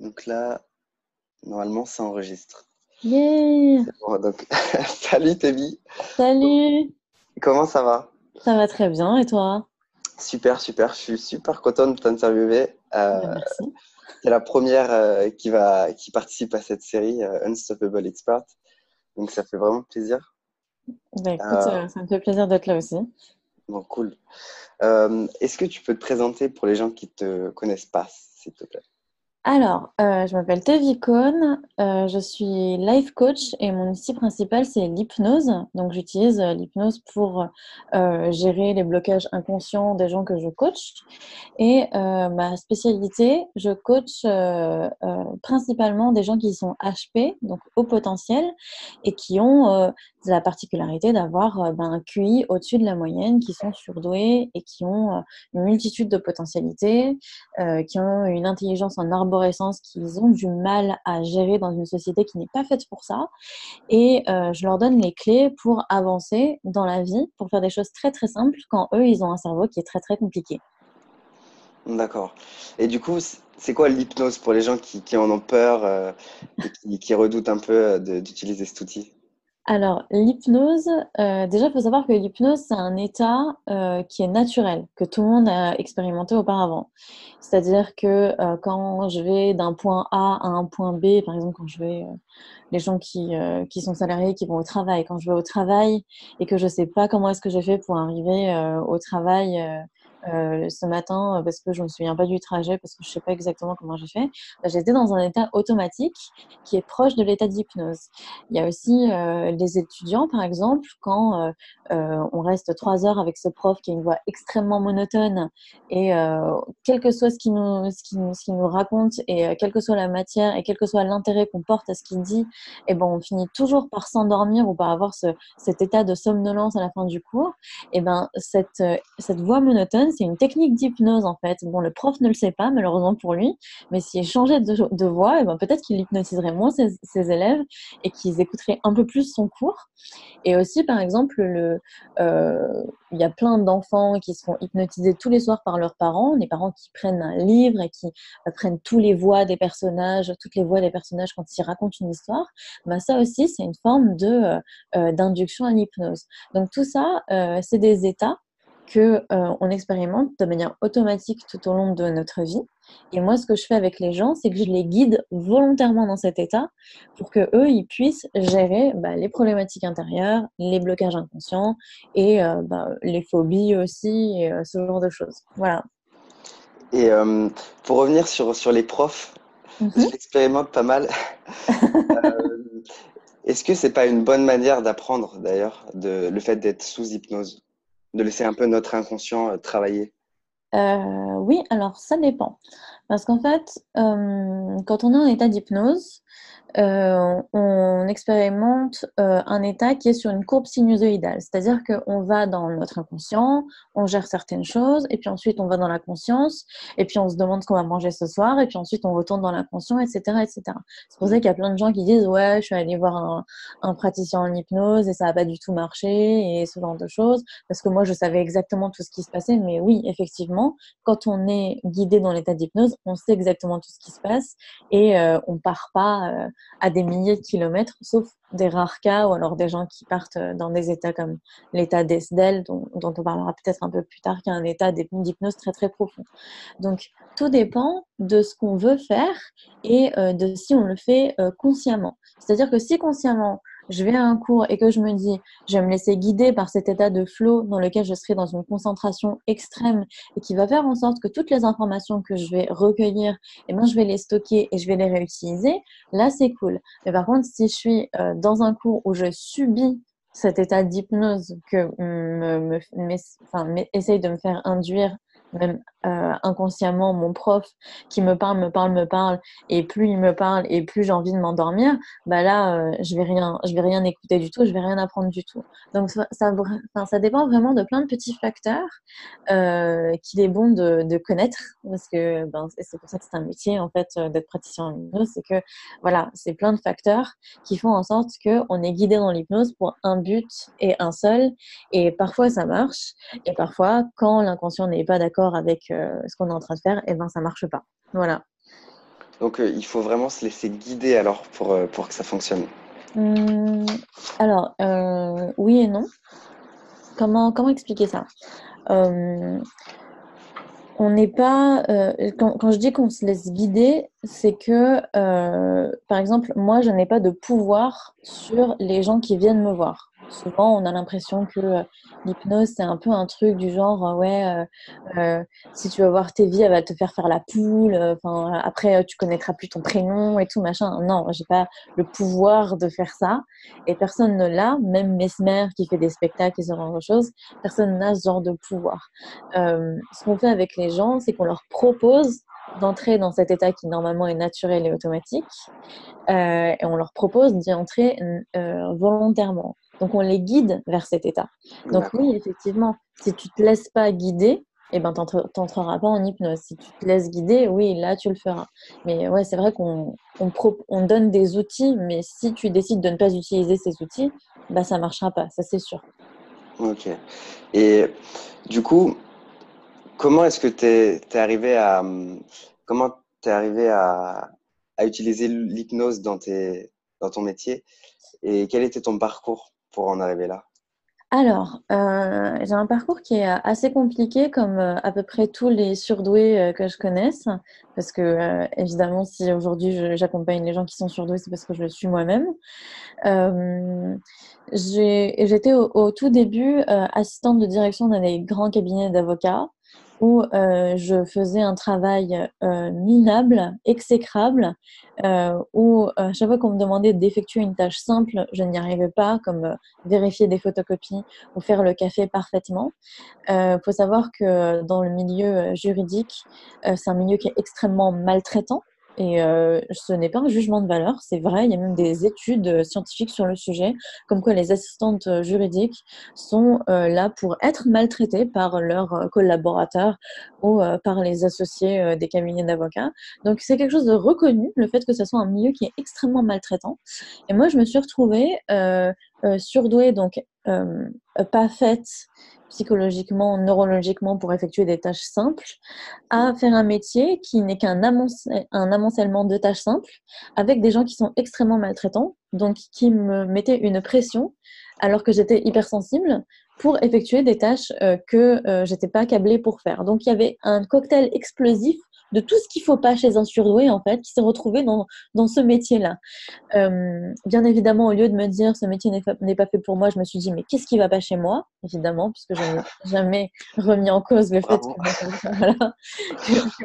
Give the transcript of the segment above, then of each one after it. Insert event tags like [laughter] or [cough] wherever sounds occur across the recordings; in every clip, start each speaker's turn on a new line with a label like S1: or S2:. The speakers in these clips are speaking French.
S1: Donc là, normalement, ça enregistre.
S2: Yeah
S1: Bon, donc, [laughs] salut Tébi,
S2: Salut
S1: comment ça va?
S2: Ça va très bien et toi?
S1: Super, super, je suis super content de t'interviewer. Euh,
S2: Merci.
S1: t'es la première euh, qui va, qui participe à cette série euh, Unstoppable Expert. Donc ça fait vraiment plaisir.
S2: Bah, écoute, ça me fait plaisir d'être là aussi.
S1: Bon, cool. Est-ce que tu peux te présenter pour les gens qui te connaissent pas, s'il te plaît?
S2: Alors, euh, je m'appelle Tevi Cohn, euh, je suis life coach et mon outil principal c'est l'hypnose. Donc j'utilise euh, l'hypnose pour gérer les blocages inconscients des gens que je coach. Et ma spécialité, je coach principalement des gens qui sont HP, donc au potentiel, et qui ont la particularité d'avoir ben, un QI au-dessus de la moyenne, qui sont surdoués et qui ont une multitude de potentialités qui ont une intelligence en arborescence qu'ils ont du mal à gérer dans une société qui n'est pas faite pour ça. Et euh, je leur donne les clés pour avancer dans la vie, pour faire des choses très très simples quand eux, ils ont un cerveau qui est très très compliqué.
S1: D'accord. Et du coup, c'est quoi l'hypnose pour les gens qui, en ont peur euh, et qui, redoutent un peu euh, d'utiliser cet outil?
S2: Alors, l'hypnose, euh, déjà, il faut savoir que l'hypnose, c'est un état euh, qui est naturel, que tout le monde a expérimenté auparavant. C'est-à-dire que euh, quand je vais d'un point A à un point B, par exemple, quand je vais, les gens qui, qui sont salariés, qui vont au travail, quand je vais au travail et que je ne sais pas comment est-ce que j'ai fait pour arriver au travail euh, ce matin, euh, parce que je ne me souviens pas du trajet, parce que je ne sais pas exactement comment j'ai fait, bah, j'étais dans un état automatique qui est proche de l'état d'hypnose. Il y a aussi euh, les étudiants, par exemple, quand on reste trois heures avec ce prof qui a une voix extrêmement monotone et quel que soit ce qu'il nous, ce qu'il nous, raconte et quelle que soit la matière et quel que soit l'intérêt qu'on porte à ce qu'il dit, eh ben, on finit toujours par s'endormir ou par avoir ce, cet état de somnolence à la fin du cours. Et ben, cette, cette voix monotone, c'est une technique d'hypnose en fait. Bon, le prof ne le sait pas, malheureusement pour lui, mais s'il changeait de, voix, eh ben, peut-être qu'il hypnotiserait moins ses, élèves et qu'ils écouteraient un peu plus son cours. Et aussi, par exemple, le, euh, il y a plein d'enfants qui se font hypnotiser tous les soirs par leurs parents, des parents qui prennent un livre et qui euh, prennent tous les voix des personnages, toutes les voix des personnages quand ils racontent une histoire. Ben, ça aussi, c'est une forme euh, d'induction à l'hypnose. Donc tout ça, c'est des états que euh, on expérimente de manière automatique tout au long de notre vie. Et moi, ce que je fais avec les gens, c'est que je les guide volontairement dans cet état pour que eux, ils puissent gérer bah, les problématiques intérieures, les blocages inconscients et euh, bah, les phobies aussi, et euh, ce genre de choses. Voilà.
S1: Et pour revenir sur, sur les profs,
S2: Mhm.
S1: je l'expérimente pas mal. [laughs] Est-ce que c'est pas une bonne manière d'apprendre d'ailleurs, le fait d'être sous hypnose, de laisser un peu notre inconscient euh, travailler?
S2: Euh, oui, alors ça dépend. Parce qu'en fait, euh, quand on est en état d'hypnose, euh, on expérimente euh, un état qui est sur une courbe sinusoïdale. C'est-à-dire qu'on va dans notre inconscient, on gère certaines choses, et puis ensuite on va dans la conscience, et puis on se demande ce qu'on va manger ce soir, et puis ensuite on retourne dans l'inconscient, etc., etc. C'est pour ça qu'il y a plein de gens qui disent ouais, je suis allée voir un, un praticien en hypnose et ça n'a pas du tout marché et ce genre de choses, parce que moi je savais exactement tout ce qui se passait. Mais oui, effectivement, quand on est guidé dans l'état d'hypnose, on sait exactement tout ce qui se passe et euh, on part pas euh, à des milliers de kilomètres, sauf des rares cas ou alors des gens qui partent euh, dans des états comme l'état d'Esdel, dont, on parlera peut-être un peu plus tard, qui est un état d'hypnose très très profond. Donc tout dépend de ce qu'on veut faire et euh, de si on le fait euh, consciemment. C'est-à-dire que si consciemment je vais à un cours et que je me dis, je vais me laisser guider par cet état de flow dans lequel je serai dans une concentration extrême et qui va faire en sorte que toutes les informations que je vais recueillir, eh ben, je vais les stocker et je vais les réutiliser, là, c'est cool. Mais par contre, si je suis euh, dans un cours où je subis cet état d'hypnose que me, me, me, enfin, essaye de me faire induire même euh, inconsciemment mon prof qui me parle, me parle, me parle, et plus il me parle et plus j'ai envie de m'endormir, bah là euh, je vais rien, je vais rien écouter du tout, je vais rien apprendre du tout. Donc ça, ça, dépend vraiment de plein de petits facteurs euh, qu'il est bon de, de connaître parce que ben, c'est pour ça que c'est un métier en fait d'être praticien en hypnose, c'est que voilà, c'est plein de facteurs qui font en sorte que on est guidé dans l'hypnose pour un but et un seul, et parfois ça marche, et parfois quand l'inconscient n'est pas d'accord avec euh, ce qu'on est en train de faire, et eh ben ça marche pas. Voilà.
S1: Donc, il faut vraiment se laisser guider alors pour, pour que ça fonctionne.
S2: Mmh, alors, oui et non. Comment, comment expliquer ça? On n'est pas. Euh, quand, je dis qu'on se laisse guider, c'est que, euh, par exemple, moi, je n'ai pas de pouvoir sur les gens qui viennent me voir souvent on a l'impression que euh, l'hypnose c'est un peu un truc du genre euh, ouais euh, si tu veux voir tes vies elle va te faire faire la poule enfin après tu connaîtras plus ton prénom et tout machin non j'ai pas le pouvoir de faire ça et personne ne l'a même Mesmer qui fait des spectacles et ce genre de choses personne n'a ce genre de pouvoir ce qu'on fait avec les gens c'est qu'on leur propose d'entrer dans cet état qui normalement est naturel et automatique, et on leur propose d'y entrer volontairement. Donc on les guide vers cet état. Donc oui, effectivement, si tu te laisses pas guider, eh ben t'entreras pas en hypnose. Si tu te laisses guider, oui, là tu le feras. Mais ouais, c'est vrai qu'on on, donne des outils, mais si tu décides de ne pas utiliser ces outils, bah ça marchera pas, ça c'est sûr.
S1: Ok. Et du coup, comment est-ce que tu es, arrivé à comment es arrivé à, à utiliser l'hypnose dans tes dans ton métier? Et quel était ton parcours? En arriver là
S2: alors, euh, j'ai un parcours qui est assez compliqué, comme euh, à peu près tous les surdoués euh, que je connaisse, parce que évidemment, si aujourd'hui j'accompagne les gens qui sont surdoués, c'est parce que je le suis moi-même. J'étais au, au, tout début assistante de direction d'un des grands cabinets d'avocats où euh, je faisais un travail euh, minable, exécrable, euh, où à chaque fois qu'on me demandait d'effectuer une tâche simple, je n'y arrivais pas, comme vérifier des photocopies ou faire le café parfaitement. Il faut savoir que dans le milieu juridique, c'est un milieu qui est extrêmement maltraitant. Et euh, ce n'est pas un jugement de valeur, c'est vrai, il y a même des études euh, scientifiques sur le sujet, comme quoi les assistantes euh, juridiques sont là pour être maltraitées par leurs collaborateurs ou par les associés des cabinets d'avocats. Donc c'est quelque chose de reconnu, le fait que ce soit un milieu qui est extrêmement maltraitant. Et moi, je me suis retrouvée surdouée, donc pas faite psychologiquement, neurologiquement pour effectuer des tâches simples, à faire un métier qui n'est qu'un un amoncellement de tâches simples avec des gens qui sont extrêmement maltraitants, donc qui me mettaient une pression alors que j'étais hypersensible pour effectuer des tâches euh, que euh, j'étais pas câblée pour faire. Donc il y avait un cocktail explosif de tout ce qu'il faut pas chez un surdoué en fait, qui s'est retrouvé dans, dans ce métier-là. Euh, bien évidemment, au lieu de me dire ce métier n'est pas fait pour moi, je me suis dit mais qu'est-ce qui va pas chez moi? Évidemment, puisque je n'ai [laughs] jamais remis en cause le fait que, [laughs] voilà,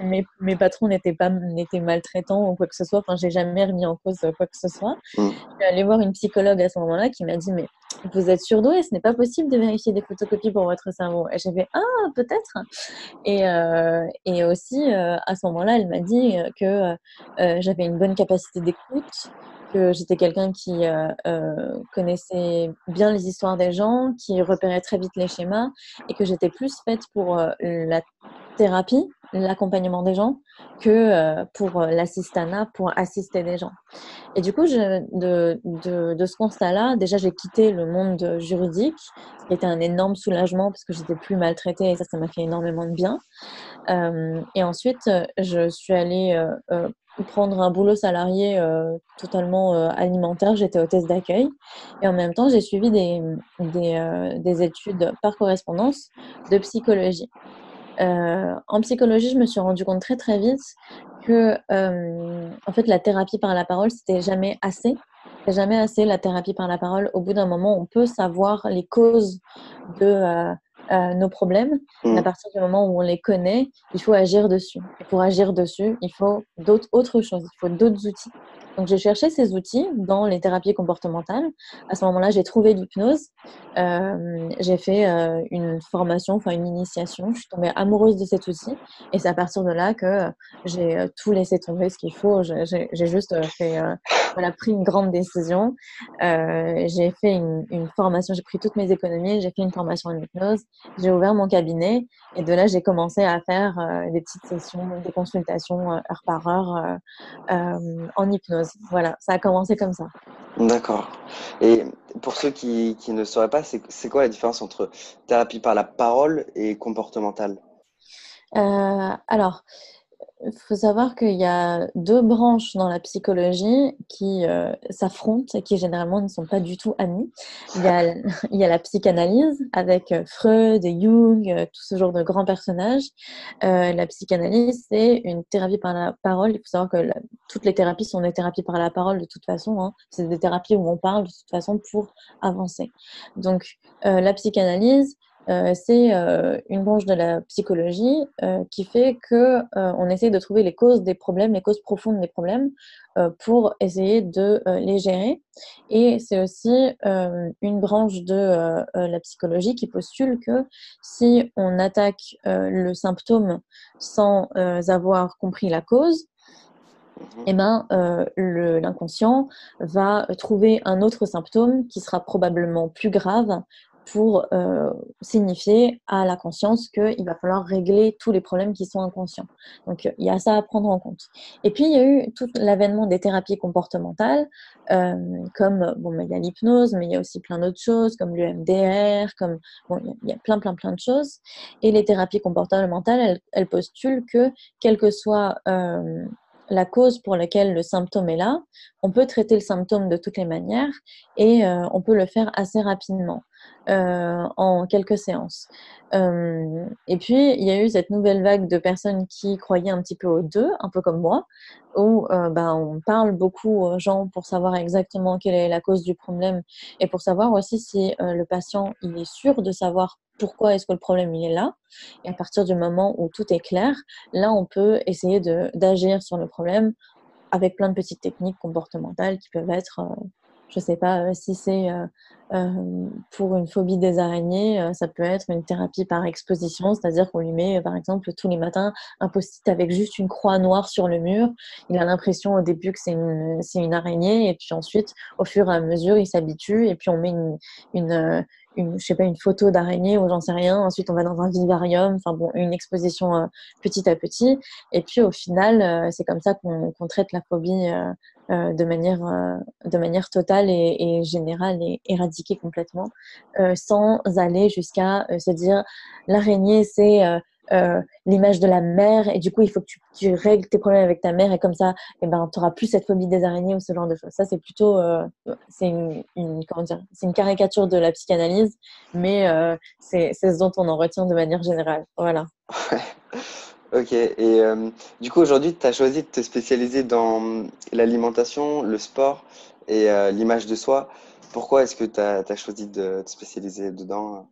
S2: mes, mes, patrons n'étaient pas n'étaient maltraitants ou quoi que ce soit. Enfin, j'ai jamais remis en cause quoi que ce soit. Mm. Je suis allée voir une psychologue à ce moment-là qui m'a dit mais vous êtes surdoué, ce n'est pas possible de vérifier des photocopies pour votre cerveau. Et j'ai fait ah peut-être. Et, euh, et aussi euh, à ce moment-là, elle m'a dit que euh, j'avais une bonne capacité d'écoute, que j'étais quelqu'un qui connaissait bien les histoires des gens, qui repérait très vite les schémas, et que j'étais plus faite pour la thérapie, l'accompagnement des gens, que pour l'assistanat, pour assister des gens. Et du coup, de, de, ce constat-là, déjà, j'ai quitté le monde juridique, ce qui était un énorme soulagement parce que j'étais plus maltraitée et ça, ça m'a fait énormément de bien. Euh, et ensuite, je suis allée euh, euh prendre un boulot salarié euh, totalement euh, alimentaire. J'étais hôtesse d'accueil et en même temps, j'ai suivi des, des, des, études par correspondance de psychologie. en psychologie, je me suis rendu compte très très vite que euh, en fait la thérapie par la parole c'était jamais assez c'est jamais assez la thérapie par la parole au bout d'un moment on peut savoir les causes de euh, euh, nos problèmes mmh. à partir du moment où on les connaît il faut agir dessus et pour agir dessus il faut d'autres autres choses il faut d'autres outils donc, j'ai cherché ces outils dans les thérapies comportementales. À ce moment-là, j'ai trouvé l'hypnose. Euh, j'ai fait euh, une formation, enfin une initiation. Je suis tombée amoureuse de cet outil. Et c'est à partir de là que j'ai euh, tout laissé tomber ce qu'il faut. J'ai juste fait, voilà, pris une grande décision. j'ai fait une, une formation, j'ai pris toutes mes économies, j'ai fait une formation en hypnose. J'ai ouvert mon cabinet. Et de là, j'ai commencé à faire des petites sessions, des consultations heure par heure en hypnose. Voilà, ça a commencé comme ça.
S1: D'accord. Et pour ceux qui, ne sauraient pas, c'est quoi la différence entre thérapie par la parole et comportementale?
S2: Euh, Alors, il faut savoir qu'il y a deux branches dans la psychologie qui euh, s'affrontent et qui généralement ne sont pas du tout amies. Il y a, [laughs] il y a la psychanalyse avec euh, Freud, Jung, euh, tout ce genre de grands personnages. la psychanalyse, c'est une thérapie par la parole. Il faut savoir que toutes les thérapies sont des thérapies par la parole de toute façon. Hein. C'est des thérapies où on parle de toute façon pour avancer. Donc, la psychanalyse, c'est euh, une branche de la psychologie euh, qui fait que on essaie de trouver les causes des problèmes, les causes profondes des problèmes, pour essayer de les gérer. Et c'est aussi une branche de la psychologie qui postule que si on attaque le symptôme sans avoir compris la cause, mhm. eh ben, l'inconscient va trouver un autre symptôme qui sera probablement plus grave pour euh, signifier à la conscience qu'il va falloir régler tous les problèmes qui sont inconscients. Donc il y a ça à prendre en compte. Et puis il y a eu tout l'avènement des thérapies comportementales, euh, comme bon, il y a l'hypnose, mais il y a aussi plein d'autres choses, comme l'UMDR, comme bon, il y a plein plein plein de choses. Et les thérapies comportementales, elles, postulent que quel que soit euh, la cause pour laquelle le symptôme est là, on peut traiter le symptôme de toutes les manières et euh, on peut le faire assez rapidement, euh, en quelques séances. Euh, et puis, il y a eu cette nouvelle vague de personnes qui croyaient un petit peu aux deux, un peu comme moi, où ben, on parle beaucoup aux gens pour savoir exactement quelle est la cause du problème et pour savoir aussi si le patient il est sûr de savoir pourquoi est-ce que le problème il est là. Et à partir du moment où tout est clair, là on peut essayer d'agir sur le problème avec plein de petites techniques comportementales qui peuvent être, euh, je ne sais pas euh, si c'est euh, pour une phobie des araignées, ça peut être une thérapie par exposition, c'est-à-dire qu'on lui met par exemple tous les matins un post-it avec juste une croix noire sur le mur. Il a l'impression au début que c'est une, araignée et puis ensuite au fur et à mesure il s'habitue et puis on met une une, je sais pas, une photo d'araignée ou j'en sais rien. Ensuite, on va dans un vivarium, enfin bon, une exposition euh, petit à petit. Et puis, au final, euh, c'est comme ça qu'on traite la phobie euh, de, manière, de manière totale et, et, générale et éradiquée complètement, sans aller jusqu'à se dire l'araignée, c'est euh, l'image de la mère et du coup il faut que tu, règles tes problèmes avec ta mère et comme ça et eh ben tu auras plus cette phobie des araignées ou ce genre de choses. Ça c'est plutôt euh, c'est une, comment dire c'est une caricature de la psychanalyse mais euh, c'est ce dont on en retient de manière générale. Voilà. [laughs]
S1: Ok et du coup aujourd'hui tu as choisi de te spécialiser dans l'alimentation le sport et l'image de soi. Pourquoi est-ce que tu as, as, choisi de te spécialiser dedans?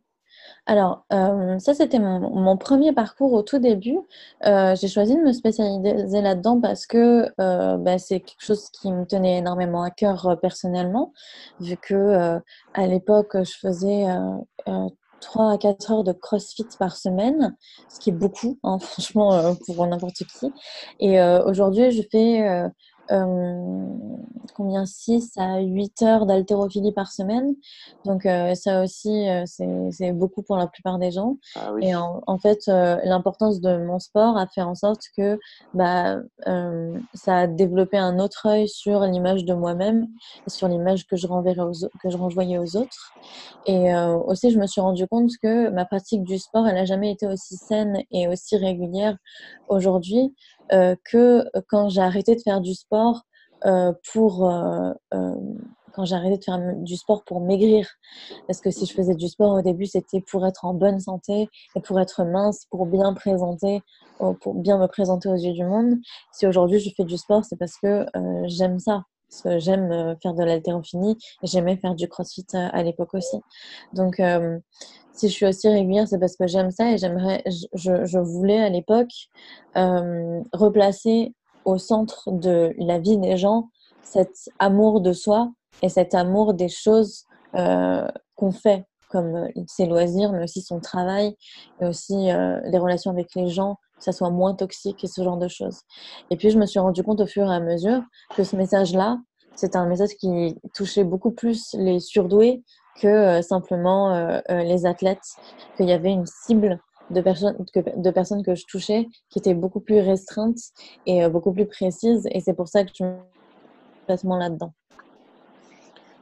S2: Alors, euh, ça, c'était mon, premier parcours au tout début. Euh, j'ai choisi de me spécialiser là-dedans parce que euh, bah, c'est quelque chose qui me tenait énormément à cœur personnellement, vu que à l'époque, je faisais 3 à 4 heures de CrossFit par semaine, ce qui est beaucoup, hein, [laughs] franchement, pour n'importe qui. Et aujourd'hui, je fais euh, combien 6 à 8 heures d'haltérophilie par semaine. Donc euh, ça aussi, euh, c'est beaucoup pour la plupart des gens. Ah et en, fait, l'importance de mon sport a fait en sorte que bah, ça a développé un autre œil sur l'image de moi-même sur l'image que je renverrais que je renvoyais aux autres. Et aussi, je me suis rendu compte que ma pratique du sport, elle n'a jamais été aussi saine et aussi régulière aujourd'hui que quand j'ai arrêté de faire du sport euh, pour euh, quand j'ai arrêté de faire du sport pour maigrir. Parce que si je faisais du sport au début, c'était pour être en bonne santé et pour être mince, pour bien présenter, pour bien me présenter aux yeux du monde. Si aujourd'hui je fais du sport, c'est parce que j'aime ça. Parce que j'aime faire de l'haltérophilie et j'aimais faire du crossfit à l'époque aussi. Donc, si je suis aussi régulière, c'est parce que j'aime ça et j'aimerais, je, voulais à l'époque euh, replacer au centre de la vie des gens cet amour de soi et cet amour des choses euh, qu'on fait, comme ses loisirs, mais aussi son travail, et aussi euh, les relations avec les gens, ça soit moins toxique et ce genre de choses. Et puis je me suis rendu compte au fur et à mesure que ce message-là, c'était un message qui touchait beaucoup plus les surdoués que euh, simplement euh, euh, les athlètes, qu'il y avait une cible de personnes, que, de personnes que je touchais qui était beaucoup plus restreinte et beaucoup plus précise. Et c'est pour ça que je me placement là-dedans.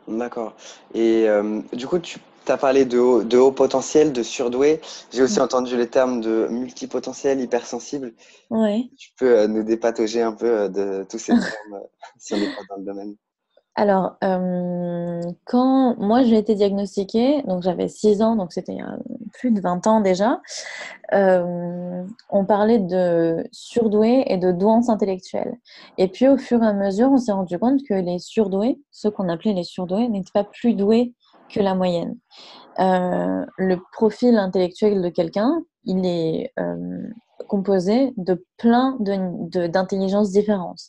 S1: D'accord. Et du coup, tu tu as parlé de haut, de haut potentiel, de surdoué. J'ai aussi entendu les termes de multipotentiel, hypersensible.
S2: Oui.
S1: Tu peux nous dépatauger un peu de tous ces [laughs] termes si on pas dans le domaine.
S2: Alors, quand moi j'ai été diagnostiquée, donc j'avais 6 ans, donc c'était il y a plus de 20 ans déjà, on parlait de surdoués et de douance intellectuelle. Et puis au fur et à mesure, on s'est rendu compte que les surdoués, ceux qu'on appelait les surdoués, n'étaient pas plus doués que la moyenne. le profil intellectuel de quelqu'un, il est composé de plein d'intelligences de, différentes.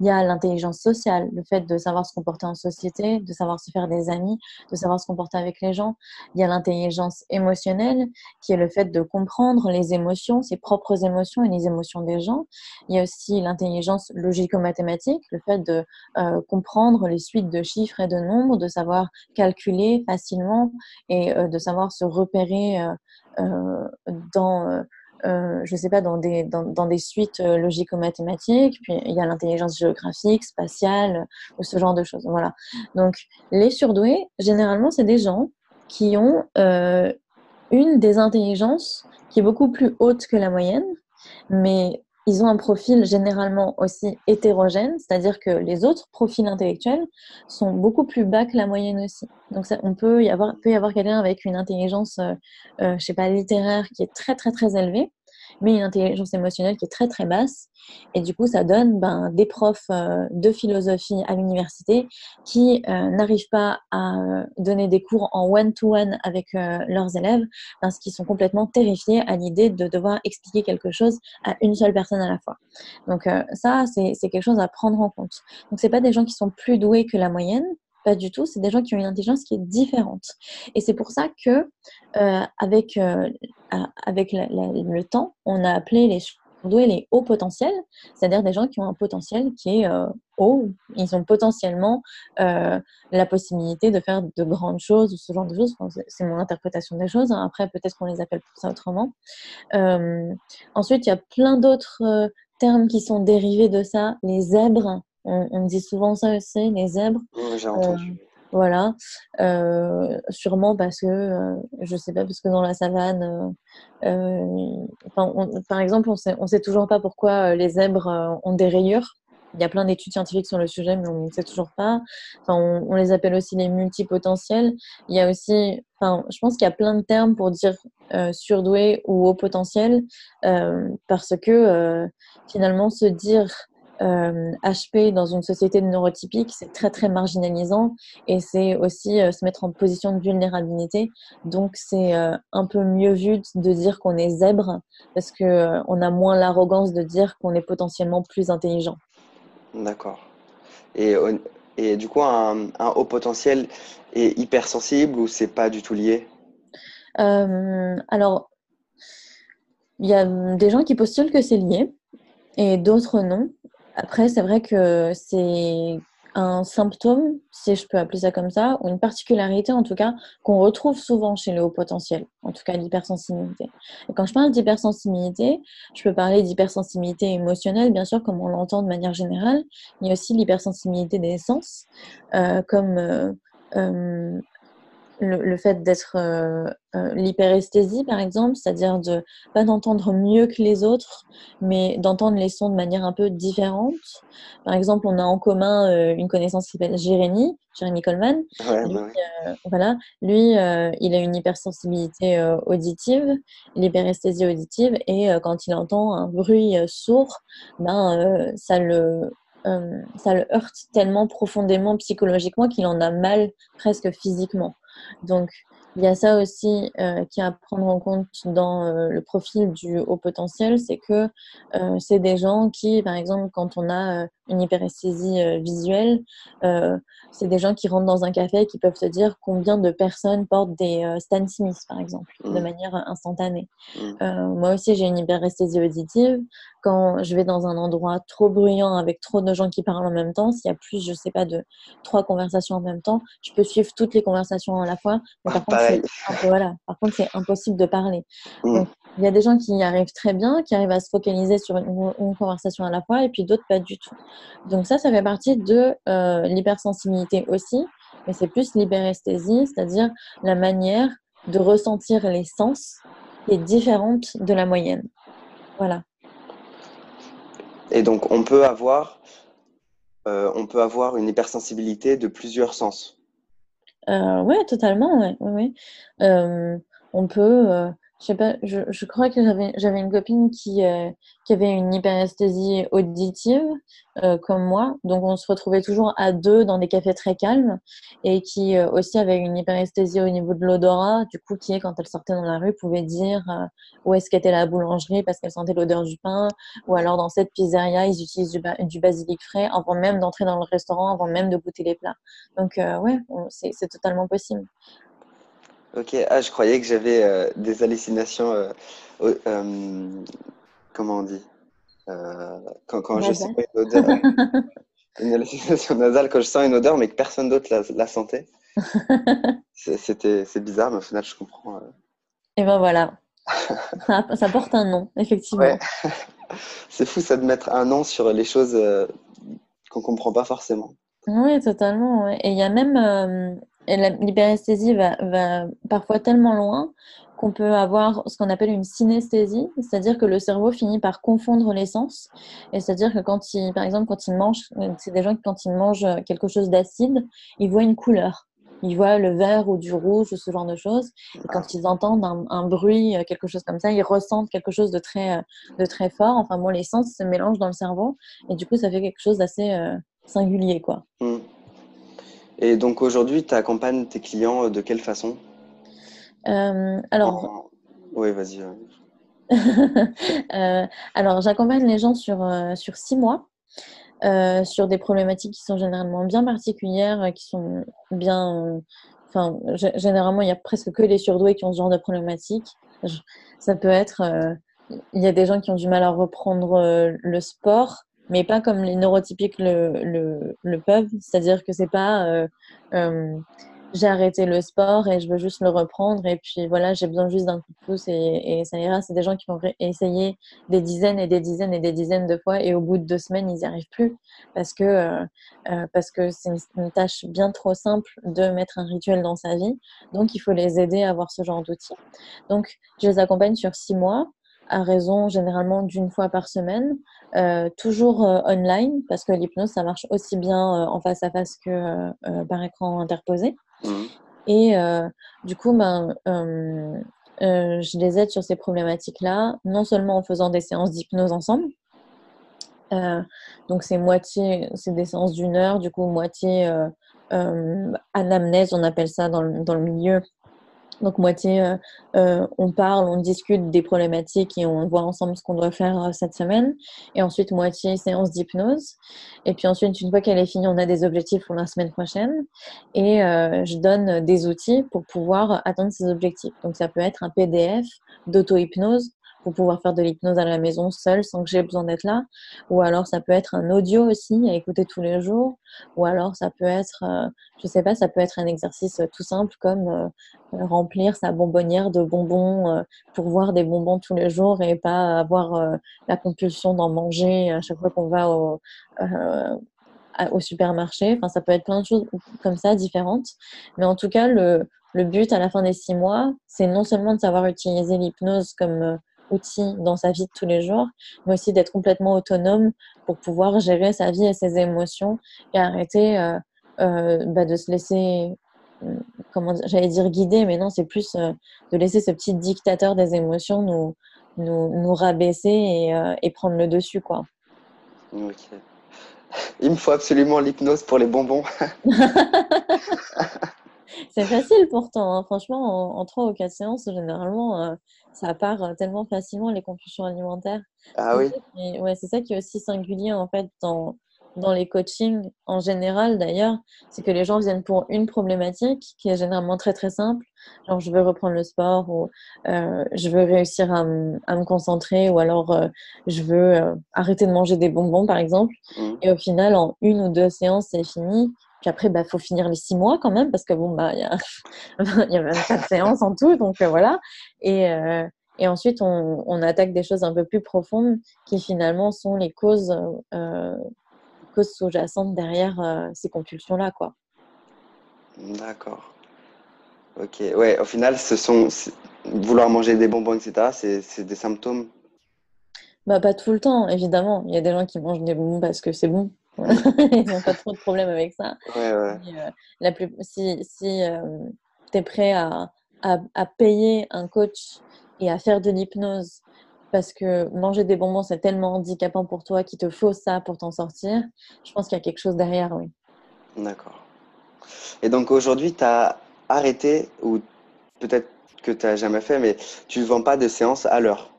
S2: Il y a l'intelligence sociale, le fait de savoir se comporter en société, de savoir se faire des amis, de savoir se comporter avec les gens. Il y a l'intelligence émotionnelle, qui est le fait de comprendre les émotions, ses propres émotions et les émotions des gens. Il y a aussi l'intelligence logico-mathématique, le fait de euh, comprendre les suites de chiffres et de nombres, de savoir calculer facilement et euh, de savoir se repérer euh, dans euh, je ne sais pas, dans des, dans, dans des suites euh, logico-mathématiques. Puis il y a l'intelligence géographique, spatiale, ou ce genre de choses. Voilà. Donc, les surdoués, généralement, c'est des gens qui ont euh, une des intelligences qui est beaucoup plus haute que la moyenne, mais ils ont un profil généralement aussi hétérogène, c'est-à-dire que les autres profils intellectuels sont beaucoup plus bas que la moyenne aussi. Donc ça, on peut y avoir, peut y avoir quelqu'un avec une intelligence, euh, euh, je sais pas, littéraire qui est très très très élevée, mais une intelligence émotionnelle qui est très très basse. Et du coup, ça donne ben, des profs euh, de philosophie à l'université qui euh, n'arrivent pas à euh, donner des cours en one-to-one avec leurs élèves parce qu'ils sont complètement terrifiés à l'idée de devoir expliquer quelque chose à une seule personne à la fois. Donc ça, c'est quelque chose à prendre en compte. Donc c'est pas des gens qui sont plus doués que la moyenne, pas du tout. C'est des gens qui ont une intelligence qui est différente. Et c'est pour ça que, euh, avec, euh, avec le temps, on a appelé les les hauts potentiels, c'est-à-dire des gens qui ont un potentiel qui est euh, haut. Ils ont potentiellement la possibilité de faire de grandes choses ou ce genre de choses. c'est mon interprétation des choses. Hein. Après, peut-être qu'on les appelle pour ça autrement. ensuite, il y a plein d'autres termes qui sont dérivés de ça. Les zèbres, on, dit souvent ça aussi, les zèbres.
S1: j'ai entendu.
S2: Euh, voilà, euh, sûrement parce que, euh, je sais pas, parce que dans la savane, par exemple, on sait, on sait toujours pas pourquoi les zèbres ont des rayures. Il y a plein d'études scientifiques sur le sujet, mais on ne sait toujours pas. Enfin, on, les appelle aussi les multipotentiels. Il y a aussi, enfin, je pense qu'il y a plein de termes pour dire surdoué ou haut potentiel, parce que finalement, se dire HP euh, dans une société neurotypique, c'est très très marginalisant et c'est aussi euh, se mettre en position de vulnérabilité. Donc c'est euh, un peu mieux vu de dire qu'on est zèbre parce que on a moins l'arrogance de dire qu'on est potentiellement plus intelligent.
S1: D'accord. Et, et du coup, un, haut potentiel est hypersensible ou c'est pas du tout lié?
S2: Alors, il y a des gens qui postulent que c'est lié et d'autres non. Après, c'est vrai que c'est un symptôme, si je peux appeler ça comme ça, ou une particularité en tout cas, qu'on retrouve souvent chez les hauts potentiels, en tout cas l'hypersensibilité. Et quand je parle d'hypersensibilité, je peux parler d'hypersensibilité émotionnelle, bien sûr, comme on l'entend de manière générale, mais aussi l'hypersensibilité des sens, euh, comme euh, euh, le, fait d'être euh, euh, l'hyperesthésie, par exemple, c'est-à-dire de pas d'entendre mieux que les autres, mais d'entendre les sons de manière un peu différente. Par exemple, on a en commun euh, une connaissance qui s'appelle Jérémy, Jérémy Coleman.
S1: lui,
S2: voilà, lui, il a une hypersensibilité auditive, l'hyperesthésie auditive, et quand il entend un bruit sourd, ben ça le ça le heurte tellement profondément psychologiquement qu'il en a mal presque physiquement. Donc, il y a ça aussi euh, qui est à prendre en compte dans euh, le profil du haut potentiel, c'est que euh, c'est des gens qui, par exemple, quand on a une hyperesthésie visuelle, c'est des gens qui rentrent dans un café et qui peuvent se dire combien de personnes portent des Stan Smith, par exemple, de mmh. manière instantanée. Mmh. moi aussi, j'ai une hyperesthésie auditive. Quand je vais dans un endroit trop bruyant avec trop de gens qui parlent en même temps, s'il y a plus, je sais pas, de trois conversations en même temps, je peux suivre toutes les conversations à la fois. Mais par contre, voilà. Par contre, c'est impossible de parler. Mm. il y a des gens qui y arrivent très bien, qui arrivent à se focaliser sur une, conversation à la fois, et puis d'autres pas du tout. Donc ça, ça fait partie de euh, l'hypersensibilité aussi. mais c'est plus l'hyperesthésie, c'est-à-dire la manière de ressentir les sens qui est différente de la moyenne. Voilà.
S1: Et donc, on peut avoir, euh, on peut avoir une hypersensibilité de plusieurs sens.
S2: Euh, oui, totalement, ouais, ouais, euh, on peut, euh, je sais pas, je, crois que j'avais, une copine qui, euh, qui avait une hyperesthésie auditive, euh, comme moi. Donc, on se retrouvait toujours à deux dans des cafés très calmes et qui euh, aussi avait une hyperesthésie au niveau de l'odorat, du coup, qui quand elle sortait dans la rue, pouvait dire où est-ce qu'était la boulangerie parce qu'elle sentait l'odeur du pain. Ou alors, dans cette pizzeria, ils utilisent du, basilic frais avant même d'entrer dans le restaurant, avant même de goûter les plats. Donc, ouais, c'est totalement possible.
S1: Ok, ah, je croyais que j'avais euh, des hallucinations. Euh, euh, comment on dit Quand, quand je sens une odeur. [laughs] une hallucination nasale quand je sens une odeur, mais que personne d'autre la, la sentait. [laughs] C'était, c'est bizarre, mais au final, je comprends.
S2: Et ben voilà. [laughs] ça, ça, porte un nom, effectivement. Ouais.
S1: c'est fou, ça de mettre un nom sur les choses qu'on comprend pas forcément.
S2: Oui, totalement. Ouais. Et il y a même l'hyperesthésie va, va, parfois tellement loin qu'on peut avoir ce qu'on appelle une synesthésie, c'est-à-dire que le cerveau finit par confondre les sens. Et c'est-à-dire que quand il, par exemple, quand ils mangent, c'est des gens qui quand ils mangent quelque chose d'acide, ils voient une couleur. Ils voient le vert ou du rouge ou ce genre de choses. Et quand ils entendent un, bruit, quelque chose comme ça, ils ressentent quelque chose de très, de très fort. Enfin, bon, les sens se mélangent dans le cerveau. Et du coup, ça fait quelque chose d'assez euh, singulier, quoi.
S1: Mmh. Et donc aujourd'hui, tu accompagnes tes clients euh, de quelle façon?
S2: Euh, Alors.
S1: Oui, vas-y. [laughs]
S2: euh, alors, j'accompagne les gens sur, euh, sur six mois. Sur des problématiques qui sont généralement bien particulières, qui sont bien. Enfin, généralement, il y a presque que les surdoués qui ont ce genre de problématiques. Ça peut être. Il y a des gens qui ont du mal à reprendre le sport mais pas comme les neurotypiques le, le, le peuvent. C'est-à-dire que c'est pas euh, euh, j'ai arrêté le sport et je veux juste le reprendre et puis voilà, j'ai besoin juste d'un coup de pouce et, et ça ira. C'est des gens qui vont essayer des dizaines et des dizaines et des dizaines de fois et au bout de deux semaines, ils n'y arrivent plus parce que euh, euh, parce que c'est une, une, tâche bien trop simple de mettre un rituel dans sa vie. Donc, il faut les aider à avoir ce genre d'outils. Donc, je les accompagne sur six mois à raison généralement d'une fois par semaine, euh, toujours euh, online, parce que l'hypnose, ça marche aussi bien euh, en face à face que par écran interposé. Mmh. Et du coup, ben, je les aide sur ces problématiques-là, non seulement en faisant des séances d'hypnose ensemble, donc c'est moitié, c'est des séances d'une heure, du coup moitié anamnèse, on appelle ça dans le, dans le milieu, donc moitié, euh, euh, on parle, on discute des problématiques et on voit ensemble ce qu'on doit faire euh, cette semaine. Et ensuite moitié séance d'hypnose. Et puis ensuite, une fois qu'elle est finie, on a des objectifs pour la semaine prochaine. Et euh, je donne des outils pour pouvoir atteindre ces objectifs. Donc ça peut être un PDF d'auto-hypnose pour pouvoir faire de l'hypnose à la maison seule sans que j'ai besoin d'être là. Ou alors ça peut être un audio aussi à écouter tous les jours. Ou alors ça peut être, euh, je sais pas, ça peut être un exercice tout simple comme euh, remplir sa bonbonnière de bonbons euh, pour voir des bonbons tous les jours et pas avoir euh, la compulsion d'en manger à chaque fois qu'on va au, supermarché. Enfin, ça peut être plein de choses comme ça différentes. Mais en tout cas, le but à la fin des six mois, c'est non seulement de savoir utiliser l'hypnose comme outil dans sa vie de tous les jours, mais aussi d'être complètement autonome pour pouvoir gérer sa vie et ses émotions et arrêter euh, euh, bah, de se laisser, euh, comment j'allais dire guider, mais non, c'est plus de laisser ce petit dictateur des émotions nous, nous, nous rabaisser et, et, prendre le dessus, quoi.
S1: Il me faut absolument l'hypnose pour les bonbons. [laughs]
S2: c'est facile pourtant, hein. franchement, en, trois ou quatre séances, généralement, ça part euh, tellement facilement les compulsions alimentaires.
S1: Ah oui.
S2: Ouais, c'est ça qui est aussi singulier en fait dans, dans les coachings en général d'ailleurs, c'est que les gens viennent pour une problématique qui est généralement très très simple, genre je veux reprendre le sport ou euh, je veux réussir à, à, me concentrer ou alors euh, je veux euh, arrêter de manger des bonbons par exemple. Mmh. Et au final, en une ou deux séances, c'est fini. Puis après, bah, faut finir les six mois quand même parce que bon, bah, il y a, [laughs] il y a 24 séances en tout, donc euh, voilà. Et, euh, et ensuite, on, on, attaque des choses un peu plus profondes qui finalement sont les causes, euh, causes sous-jacentes derrière ces compulsions-là, quoi.
S1: D'accord. Ok. Ouais, au final, ce sont vouloir manger des bonbons, etc. C'est des symptômes?
S2: Bah, pas tout le temps, évidemment. Il y a des gens qui mangent des bonbons parce que c'est bon. [laughs] Ils n'ont pas trop de problème avec ça.
S1: Ouais, ouais.
S2: Euh, la plus... Si, si euh, tu es prêt à, à, à, payer un coach et à faire de l'hypnose parce que manger des bonbons, c'est tellement handicapant pour toi qu'il te faut ça pour t'en sortir, je pense qu'il y a quelque chose derrière, oui.
S1: D'accord. Et donc aujourd'hui, tu as arrêté, ou peut-être que tu n'as jamais fait, mais tu ne vends pas de séances à l'heure?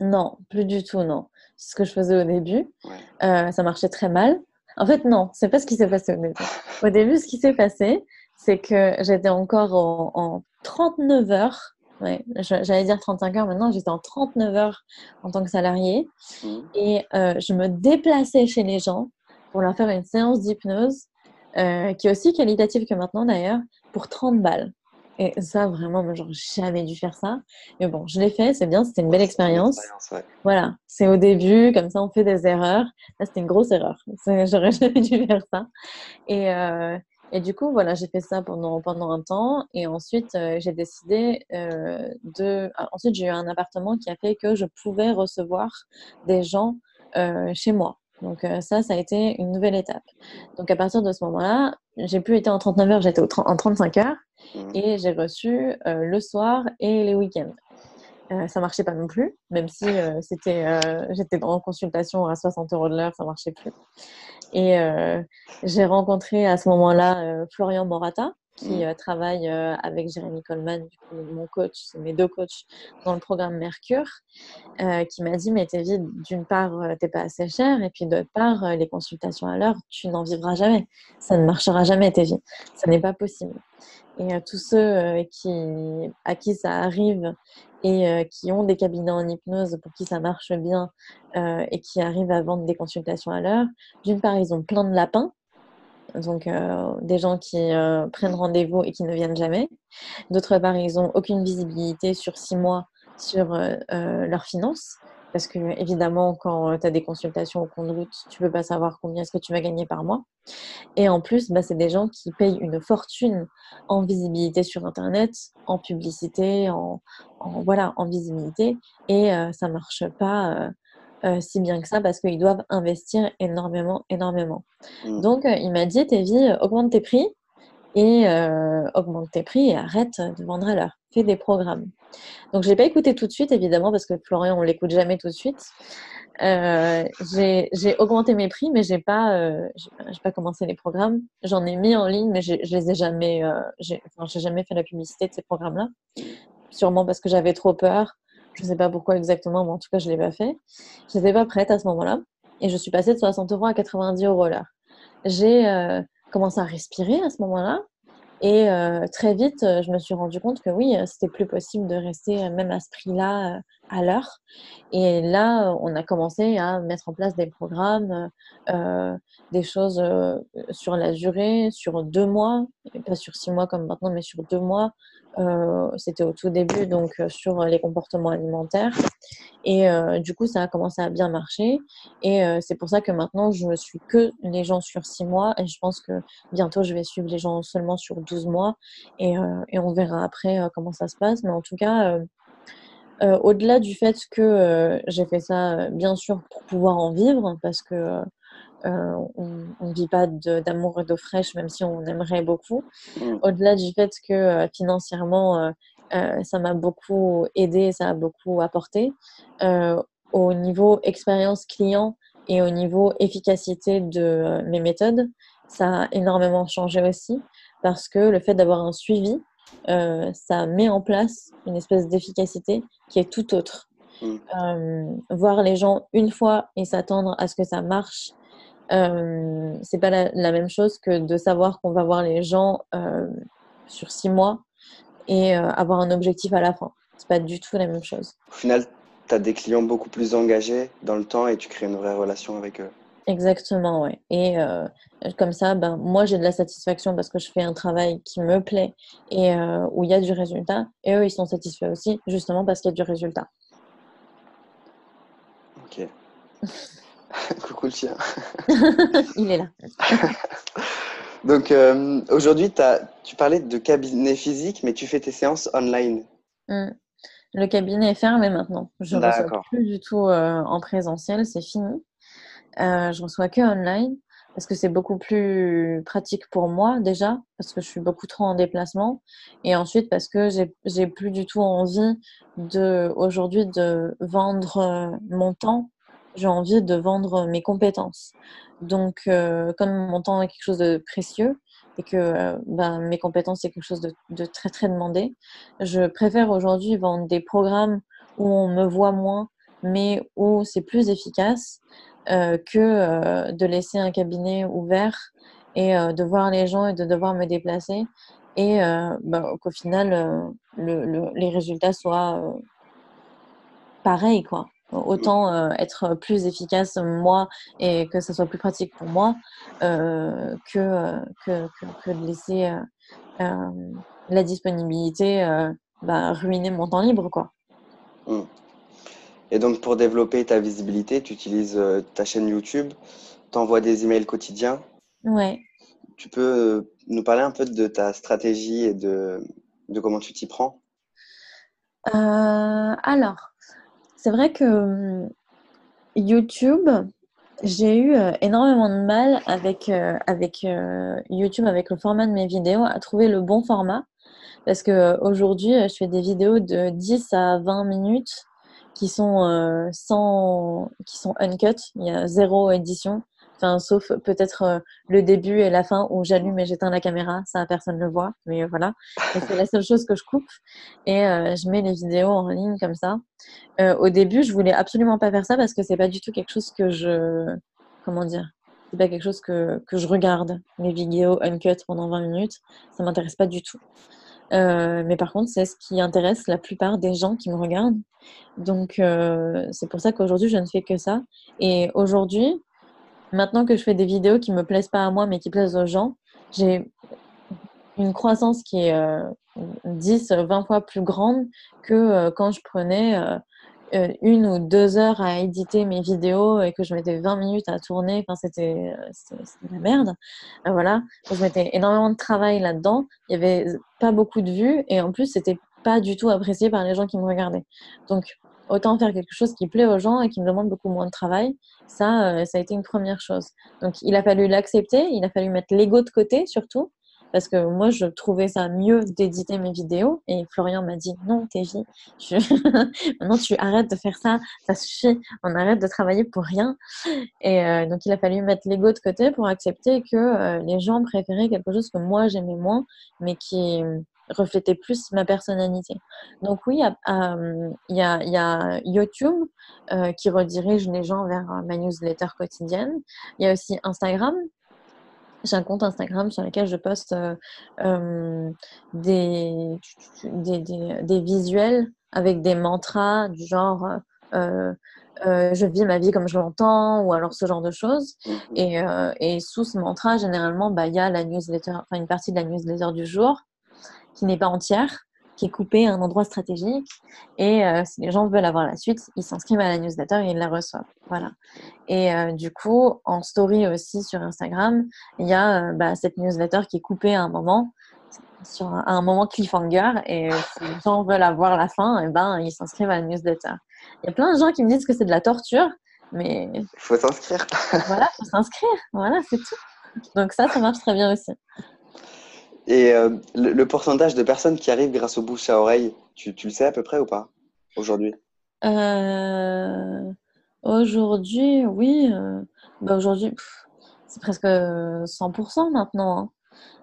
S2: Non, plus du tout, non. C'est ce que je faisais au début. Euh, ça marchait très mal. En fait, non, c'est pas ce qui s'est passé au début. Au début, ce qui s'est passé, c'est que j'étais encore en, 39 heures. Ouais, j'allais dire 35 heures maintenant, j'étais en 39 heures en tant que salarié. Mmh. Et euh, je me déplaçais chez les gens pour leur faire une séance d'hypnose, euh, qui est aussi qualitative que maintenant d'ailleurs, pour 30 balles. Et ça, vraiment, moi, j'aurais jamais dû faire ça. Mais bon, je l'ai fait, c'est bien, c'était une belle expérience. Voilà, c'est au début, comme ça, on fait des erreurs. Là, c'était une grosse erreur. J'aurais [laughs] jamais dû faire ça. Et, euh, et du coup, voilà, j'ai fait ça pendant, pendant un temps. Et ensuite, euh, j'ai décidé euh, de. Ah, ensuite, j'ai eu un appartement qui a fait que je pouvais recevoir des gens chez moi. Donc ça, ça a été une nouvelle étape. Donc à partir de ce moment-là, j'ai plus été en 39 heures, j'étais en 35 heures. Mmh. Et j'ai reçu euh, le soir et les week-ends. Euh, ça marchait pas non plus, même si euh, c'était, j'étais en consultation à 60 euros de l'heure, ça marchait plus. Et j'ai rencontré à ce moment-là Florian Morata, qui mmh. travaille avec Jérémy Coleman, mon coach, c'est mes deux coachs dans le programme Mercure, qui m'a dit Mais Tévi, d'une part, t'es pas assez cher, et puis d'autre part, les consultations à l'heure, tu n'en vivras jamais. Ça ne marchera jamais, Tévi. Ça n'est pas possible. Et à tous ceux euh, qui, à qui ça arrive et euh, qui ont des cabinets en hypnose pour qui ça marche bien euh, et qui arrivent à vendre des consultations à l'heure, d'une part, ils ont plein de lapins, donc des gens qui prennent rendez-vous et qui ne viennent jamais. D'autre part, ils n'ont aucune visibilité sur six mois sur leurs finances. Parce que, évidemment, quand tu as des consultations au compte-route, tu ne peux pas savoir combien est-ce que tu vas gagner par mois. Et en plus, bah, c'est des gens qui payent une fortune en visibilité sur Internet, en publicité, en, voilà, en visibilité. Et euh, ça ne marche pas euh, euh, si bien que ça parce qu'ils doivent investir énormément, énormément. Mmh. Donc, il m'a dit, Tévi, augmente tes prix et augmente tes prix et arrête de vendre à l'heure. Fais des programmes. Donc, je l'ai pas écouté tout de suite, évidemment, parce que Florian, on l'écoute jamais tout de suite. Euh, j'ai augmenté mes prix, mais j'ai pas, euh, pas commencé les programmes. J'en ai mis en ligne, mais je les ai jamais, euh, j'ai enfin, jamais fait la publicité de ces programmes-là. Sûrement parce que j'avais trop peur. Je sais pas pourquoi exactement, mais en tout cas, je l'ai pas fait. Je n'étais pas prête à ce moment-là, et je suis passée de 60 euros à 90 euros l'heure. J'ai euh, commencé à respirer à ce moment-là. Et euh, très vite, euh, je me suis rendu compte que oui, c'était plus possible de rester même à ce prix-là à l'heure. Et là, on a commencé à mettre en place des programmes, euh, des choses sur la durée, sur deux mois, pas sur six mois comme maintenant, mais sur deux mois, euh, c'était au tout début, donc euh, sur les comportements alimentaires. Et euh, du coup, ça a commencé à bien marcher. Et c'est pour ça que maintenant, je ne suis que les gens sur 6 mois. Et je pense que bientôt, je vais suivre les gens seulement sur 12 mois. Et, et on verra après comment ça se passe. Mais en tout cas, au-delà du fait que j'ai fait ça, bien sûr, pour pouvoir en vivre, parce que euh, on ne vit pas d'amour et d'eau fraîche, même si on aimerait beaucoup. Mm. Au-delà du fait que euh, financièrement, euh, ça m'a beaucoup aidé, ça a beaucoup apporté. au niveau expérience client et au niveau efficacité de mes méthodes, ça a énormément changé aussi parce que le fait d'avoir un suivi, ça met en place une espèce d'efficacité qui est tout autre. Mm. voir les gens une fois et s'attendre à ce que ça marche euh, c'est pas la, même chose que de savoir qu'on va voir les gens euh, sur six mois et euh, avoir un objectif à la fin. C'est pas du tout la même chose.
S1: Au final, tu as des clients beaucoup plus engagés dans le temps et tu crées une vraie relation avec eux.
S2: Exactement, oui. Et comme ça, ben, moi, j'ai de la satisfaction parce que je fais un travail qui me plaît et où il y a du résultat. Et eux, ils sont satisfaits aussi, justement parce qu'il y a du résultat.
S1: Ok. [laughs] Coucou le chien. [laughs]
S2: Il est là. [laughs]
S1: Donc euh, aujourd'hui, tu parlais de cabinet physique, mais tu fais tes séances online.
S2: Hmm. Le cabinet est fermé maintenant. Je ne reçois plus du tout euh, en présentiel, c'est fini. Euh, je reçois que online parce que c'est beaucoup plus pratique pour moi déjà, parce que je suis beaucoup trop en déplacement, et ensuite parce que j'ai plus du tout envie de aujourd'hui de vendre euh, mon temps, j'ai envie de vendre mes compétences. Donc, euh, comme mon temps est quelque chose de précieux et que euh, ben, mes compétences c'est quelque chose de, très très demandé, je préfère aujourd'hui vendre des programmes où on me voit moins, mais où c'est plus efficace que euh, de laisser un cabinet ouvert et euh, de voir les gens et de devoir me déplacer et bah, qu'au final les résultats soient pareils quoi autant être plus efficace moi et que ce soit plus pratique pour moi que, que, que, de laisser la disponibilité bah, ruiner mon temps libre quoi.
S1: Mmh. Et donc, pour développer ta visibilité, tu utilises euh, ta chaîne YouTube, tu envoies des emails quotidiens.
S2: Ouais.
S1: Tu peux euh, nous parler un peu de ta stratégie et de, de comment tu t'y prends?
S2: Euh, Alors, c'est vrai que YouTube, j'ai eu énormément de mal avec, avec YouTube, avec le format de mes vidéos, à trouver le bon format. Parce qu'aujourd'hui, je fais des vidéos de 10 à 20 minutes qui sont euh, sans, qui sont uncut. Il y a zéro édition. Enfin, sauf peut-être euh, le début et la fin où j'allume et j'éteins la caméra. Ça, personne ne le voit. Mais voilà. C'est la seule chose que je coupe. Et euh, je mets les vidéos en ligne comme ça. au début, je voulais absolument pas faire ça parce que c'est pas du tout quelque chose que je, comment dire, c'est pas quelque chose que, que je regarde. Les vidéos uncut pendant 20 minutes. Ça m'intéresse pas du tout. Euh, mais par contre, c'est ce qui intéresse la plupart des gens qui me regardent. Donc, euh, c'est pour ça qu'aujourd'hui, je ne fais que ça. Et aujourd'hui, maintenant que je fais des vidéos qui me plaisent pas à moi, mais qui plaisent aux gens, j'ai une croissance qui est 10, euh, 20 fois plus grande que quand je prenais euh, une ou deux heures à éditer mes vidéos et que je mettais 20 minutes à tourner, enfin, c'était la merde. Euh, voilà. je mettais énormément de travail là-dedans. Il y avait pas beaucoup de vues et en plus, c'était pas du tout apprécié par les gens qui me regardaient. Donc, autant faire quelque chose qui plaît aux gens et qui me demande beaucoup moins de travail. Ça, euh, ça a été une première chose. Donc, il a fallu l'accepter, il a fallu mettre l'ego de côté surtout parce que moi, je trouvais ça mieux d'éditer mes vidéos. Et Florian m'a dit non, Tévi, tu... [laughs] maintenant tu arrêtes de faire ça, ça suffit, on arrête de travailler pour rien. Et euh, donc, il a fallu mettre l'ego de côté pour accepter que euh, les gens préféraient quelque chose que moi j'aimais moins, mais qui reflétait plus ma personnalité. Donc oui, il y, a, y a YouTube euh, qui redirige les gens vers ma newsletter quotidienne. Il y a aussi Instagram j'ai un compte Instagram sur lequel je poste euh, euh, des, des, visuels avec des mantras du genre euh, je vis ma vie comme je l'entends ou alors ce genre de choses. Mmh et, et sous ce mantra, généralement, bah, il y a la newsletter, enfin une partie de la newsletter du jour qui n'est pas entière qui est coupé à un endroit stratégique. Et euh, si les gens veulent avoir la suite, ils s'inscrivent à la newsletter et ils la reçoivent. Voilà. Et euh, du coup, en story aussi sur Instagram, il y a euh, bah, cette newsletter qui est coupée à un moment sur un, à un moment cliffhanger et si les gens veulent avoir la fin, et eh ben ils s'inscrivent à la newsletter. Il y a plein de gens qui me disent que c'est de la torture, mais
S1: il faut s'inscrire.
S2: voilà, faut s'inscrire. Voilà, c'est tout. Donc ça, ça marche très bien aussi.
S1: Et euh, le, pourcentage de personnes qui arrivent grâce au bouche à oreille, tu, tu le sais à peu près ou pas aujourd'hui?
S2: Euh, Aujourd'hui, oui. Bah aujourd'hui, c'est presque 100% maintenant. Hein.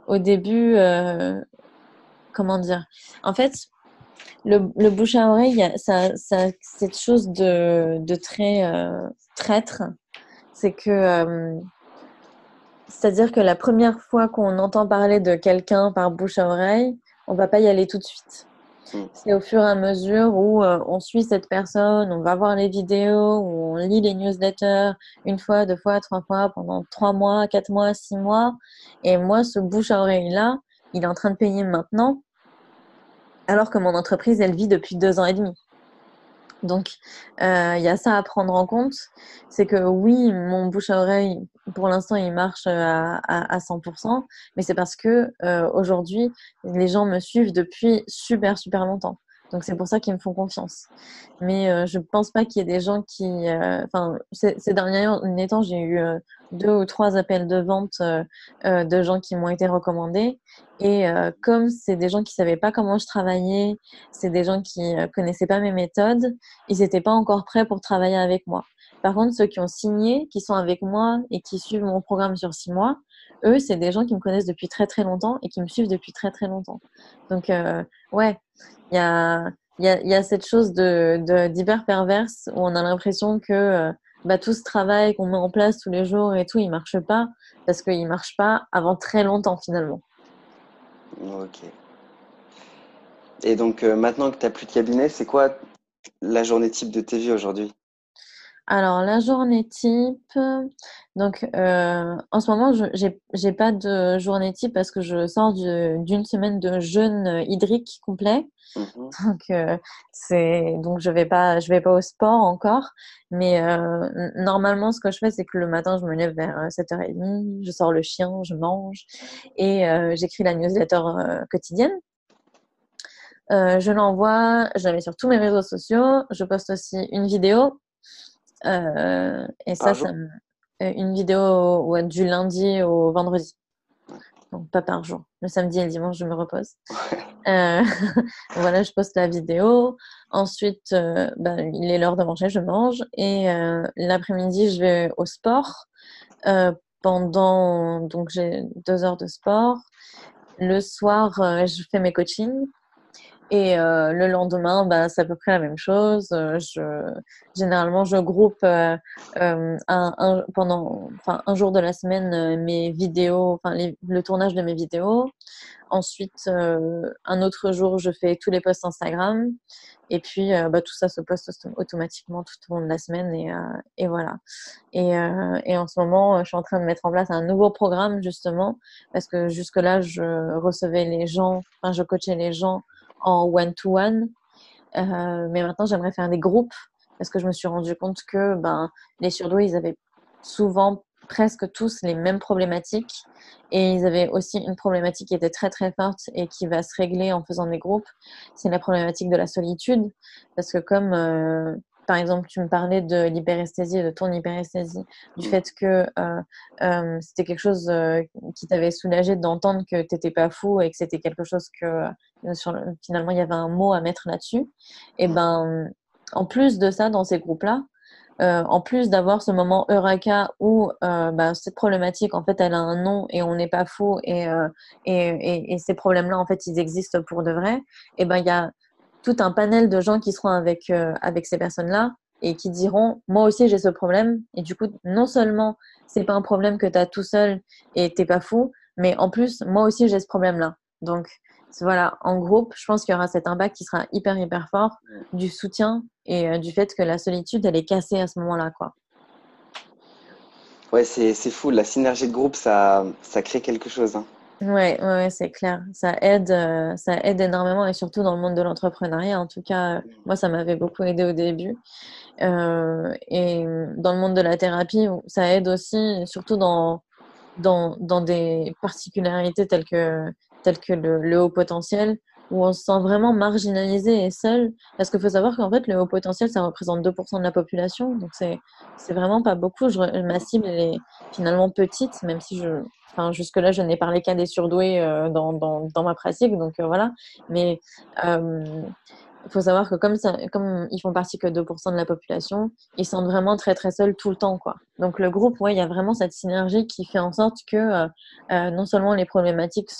S2: Au début, comment dire? En fait, le, le, bouche à oreille, ça, ça, cette chose de, de très traître, c'est que c'est-à-dire que la première fois qu'on entend parler de quelqu'un par bouche à oreille, on va pas y aller tout de suite. Mm. C'est au fur et à mesure où euh, on suit cette personne, on va voir les vidéos, où on lit les newsletters une fois, deux fois, trois fois pendant trois mois, quatre mois, six mois. Et moi, ce bouche à oreille-là, il est en train de payer maintenant, alors que mon entreprise, elle vit depuis deux ans et demi. Donc, euh, il y a ça à prendre en compte. C'est que oui, mon bouche à oreille, pour l'instant, il marche à, à, 100%, mais c'est parce que euh, aujourd'hui, les gens me suivent depuis super, super longtemps. Donc, c'est pour ça qu'ils me font confiance. Mais euh, je ne pense pas qu'il y ait des gens qui. Enfin, ces, derniers temps, j'ai eu deux ou trois appels de vente de gens qui m'ont été recommandés. Et euh, comme c'est des gens qui savaient pas comment je travaillais, c'est des gens qui euh, connaissaient pas mes méthodes, ils n'étaient pas encore prêts pour travailler avec moi. Par contre, ceux qui ont signé, qui sont avec moi et qui suivent mon programme sur six mois, eux, c'est des gens qui me connaissent depuis très très longtemps et qui me suivent depuis très très longtemps. Donc, euh, ouais, il y a, y, y a cette chose de d'hyper perverse où on a l'impression que euh, bah, tout ce travail qu'on met en place tous les jours et tout, il marche pas parce qu'il marche pas avant très longtemps finalement.
S1: Ok. Et donc euh, maintenant que tu n'as plus de cabinet, c'est quoi la journée type de tes aujourd'hui?
S2: Alors la journée type, donc euh, en ce moment, je n'ai pas de journée type parce que je sors d'une semaine de jeûne hydrique complet. Mhm. [laughs] Donc, euh, c'est, donc je vais pas, je vais pas au sport encore. Mais euh, normalement, ce que je fais, c'est que le matin, je me lève vers 7h30, je sors le chien, je mange et j'écris la newsletter quotidienne. je l'envoie, je la mets sur tous mes réseaux sociaux. Je poste aussi une vidéo. Et ça, ça me euh, une vidéo ouais, du lundi au vendredi. Donc, pas par jour. Le samedi et le dimanche, je me repose. Euh, [laughs] voilà, je poste la vidéo. Ensuite, euh, bah, il est l'heure de manger, je mange. Et l'après-midi, je vais au sport. pendant, donc j'ai deux heures de sport. Le soir, je fais mes coachings. Et euh, le lendemain, bah, c'est à peu près la même chose. Euh, je, généralement, je groupe euh, un, un, pendant enfin, un jour de la semaine mes vidéos, enfin le tournage de mes vidéos. Ensuite, un autre jour, je fais tous les posts Instagram. Et puis, bah, tout ça se poste automatiquement tout au long de la semaine. Et, et voilà. Et, et, en ce moment, je suis en train de mettre en place un nouveau programme, justement, parce que jusque-là, je recevais les gens, enfin, je coachais les gens en one-to-one. Euh, mais maintenant, j'aimerais faire des groupes parce que je me suis rendu compte que ben, les surdoués, ils avaient souvent presque tous les mêmes problématiques et ils avaient aussi une problématique qui était très très forte et qui va se régler en faisant des groupes. C'est la problématique de la solitude parce que comme euh, par exemple, tu me parlais de l'hyperesthésie, de ton hyperesthésie, du mm. fait que euh, euh, c'était quelque chose euh, qui t'avait soulagé d'entendre que tu n'étais pas fou et que c'était quelque chose que finalement il y avait un mot à mettre là-dessus. Et mm. ben, en plus de ça, dans ces groupes-là, en plus d'avoir ce moment Eureka où bah, cette problématique, en fait, elle a un nom et on n'est pas fou et, et, et, ces problèmes-là, en fait, ils existent pour de vrai, et ben il y a tout un panel de gens qui seront avec, euh, avec ces personnes-là et qui diront moi aussi j'ai ce problème. Et du coup non seulement c'est pas un problème que tu as tout seul et t'es pas fou mais en plus moi aussi j'ai ce problème là donc voilà en groupe je pense qu'il y aura cet impact qui sera hyper hyper fort du soutien et euh, du fait que la solitude elle est cassée à ce moment là quoi.
S1: Ouais c'est fou. La synergie de groupe ça ça crée quelque chose hein.
S2: Ouais, ouais, c'est clair. Ça aide, euh, ça aide énormément et surtout dans le monde de l'entrepreneuriat. En tout cas, moi, ça m'avait beaucoup aidé au début. Euh, et dans le monde de la thérapie, ça aide aussi, surtout dans, dans, dans des particularités telles que, telles que le, le haut potentiel, où on se sent vraiment marginalisé et seul. Parce qu'il faut savoir qu'en fait, le haut potentiel, ça représente 2% de la population. Donc, c'est, c'est vraiment pas beaucoup. Je, ma cible, elle est finalement petite, même si je, enfin, jusque-là, je n'ai parlé qu'à des surdoués euh, dans, dans, dans, ma pratique. Donc, euh, voilà. Mais euh, il faut savoir que comme, ça, comme ils font partie que 2% de la population, ils sont vraiment très, très seuls tout le temps, quoi. Donc, le groupe, ouais, il y a vraiment cette synergie qui fait en sorte que non seulement les problématiques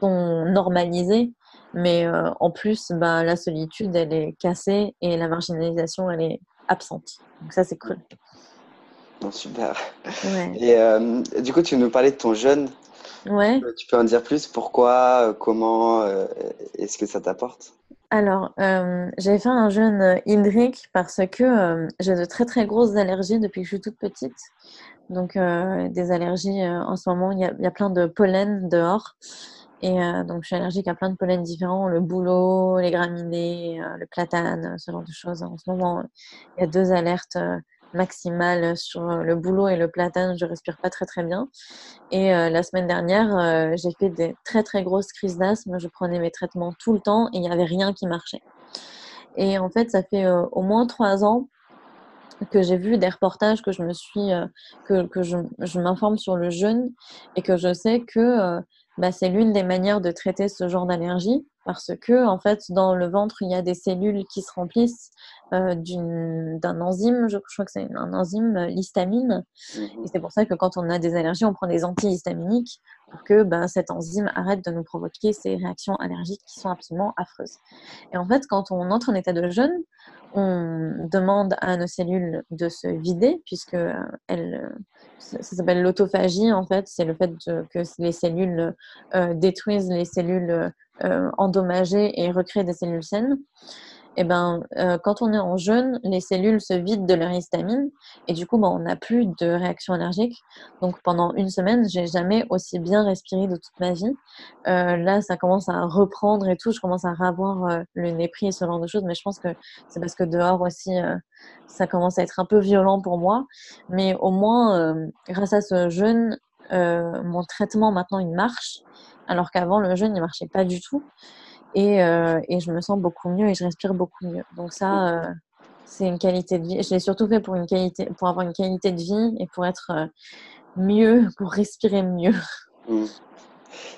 S2: sont normalisées, mais euh, en plus, bah, la solitude, elle est cassée et la marginalisation, elle est absente. Donc ça, c'est cool.
S1: super. Et euh, du coup, tu nous parlais de ton jeûne?
S2: Ouais.
S1: Euh, tu peux en dire plus? Pourquoi Comment Est-ce que ça t'apporte?
S2: Alors, j'ai fait un jeûne hydrique parce que j'ai de très très grosses allergies depuis que je suis toute petite. Donc, des allergies, en ce moment, il y a plein de pollen dehors. Et donc, je suis allergique à plein de pollens différents, le bouleau, les graminées, le platane, ce genre de choses. En ce moment, il y a deux alertes maximale sur le boulot et le platane, je respire pas très très bien. Et euh, la semaine dernière, euh, j'ai fait des très très grosses crises d'asthme. Je prenais mes traitements tout le temps et il n'y avait rien qui marchait. Et en fait, ça fait euh, au moins trois ans que j'ai vu des reportages, que je me suis, que, que je, je m'informe sur le jeûne et que je sais que bah, c'est l'une des manières de traiter ce genre d'allergie parce que en fait dans le ventre il y a des cellules qui se remplissent euh, d'un enzyme, je, crois que c'est un enzyme euh, l'histamine, mhm. et c'est pour ça que quand on a des allergies, on prend des antihistaminiques pour que ben, cette enzyme arrête de nous provoquer ces réactions allergiques qui sont absolument affreuses. Et en fait, quand on entre en état de jeûne, on demande à nos cellules de se vider puisque euh, elles, ça s'appelle l'autophagie en fait, c'est le fait que les cellules détruisent les cellules euh, endommagées et recréer des cellules saines, eh ben, euh, quand on est en jeûne, les cellules se vident de leur histamine et du coup, ben, on n'a plus de réaction allergique. Donc pendant une semaine, j'ai jamais aussi bien respiré de toute ma vie. Euh, là, ça commence à reprendre et tout. Je commence à avoir le nez pris et ce genre de choses, mais je pense que c'est parce que dehors aussi, ça commence à être un peu violent pour moi. Mais au moins, grâce à ce jeûne, mon traitement maintenant il marche alors qu'avant le jeûne ne marchait pas du tout. Et, euh, et, je me sens beaucoup mieux et je respire beaucoup mieux. Donc ça, euh, c'est une qualité de vie. Je l'ai surtout fait pour, une qualité, pour avoir une qualité de vie et pour être euh, mieux, pour respirer mieux. [laughs]
S1: Mmh.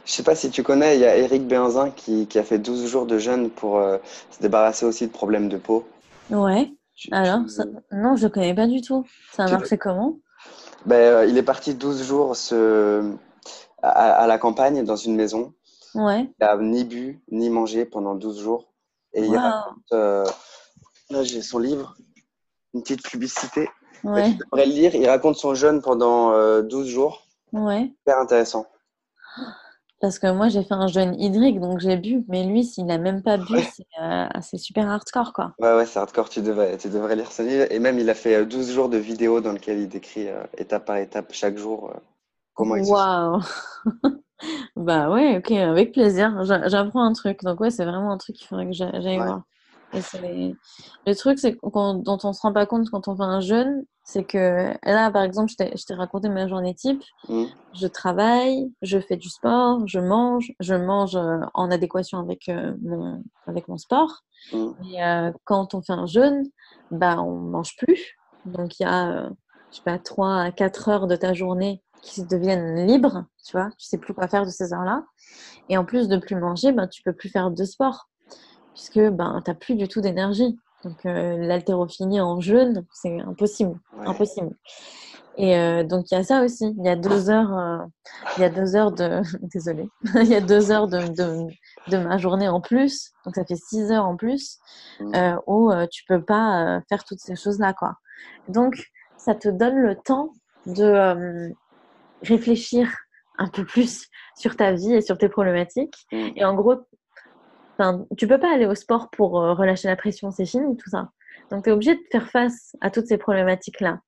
S1: Je sais pas si tu connais, il y a Eric Benzin qui, qui, a fait 12 jours de jeûne pour se débarrasser aussi de problèmes de peau.
S2: Ouais. Alors, non, je ne connais pas du tout. Ça a marché comment?
S1: Ben, Il est parti 12 jours se à, la campagne, dans une maison.
S2: Ouais.
S1: Il n'a ni bu, ni mangé pendant 12 jours. Et il raconte, euh, là j'ai son livre, une petite publicité.
S2: Ouais.
S1: Tu devrais le lire. Il raconte son jeûne pendant 12 euh, jours.
S2: Ouais.
S1: Super intéressant.
S2: Parce que moi, j'ai fait un jeûne hydrique, donc j'ai bu. Mais lui, s'il n'a même pas bu, euh, c'est super hardcore, quoi.
S1: Ouais, ouais, c'est hardcore. Tu devrais, tu devrais lire son livre. Et même, il a fait 12 jours de vidéos dans lesquelles il décrit étape par étape, chaque jour, Comment
S2: Waouh [laughs] Bah ouais, ok, avec plaisir. J'apprends un truc. Donc ouais, c'est vraiment un truc qu'il faudrait que j'aille voir. Et Le truc c'est dont on se rend pas compte quand on fait un jeûne, c'est que là, par exemple, je t'ai raconté ma journée type. Mmh. Je travaille, je fais du sport, je mange, je mange euh, en adéquation avec, euh, mon, avec mon sport. Mmh. Et euh, quand on fait un jeûne, bah, on mange plus. Donc il y a, je sais pas, 3 à 4 heures de ta journée qui deviennent libres, tu vois, tu sais plus quoi faire de ces heures-là. Et en plus de plus manger, ben, tu peux plus faire de sport, puisque ben, tu n'as plus du tout d'énergie. Donc euh, l'haltérophilie en jeûne, c'est impossible, impossible. Et euh, donc il y a ça aussi. Il y a deux heures, euh, il y a deux heures de, [laughs] désolé, il y a deux heures de, de, de, ma journée en plus. Donc ça fait six heures en plus mmh. euh, où tu peux pas faire toutes ces choses là, quoi. Donc ça te donne le temps de réfléchir un peu plus sur ta vie et sur tes problématiques. Mm. Et en gros, tu peux pas aller au sport pour euh, relâcher la pression, c'est fini tout ça. Donc tu es obligé de faire face à toutes ces problématiques-là.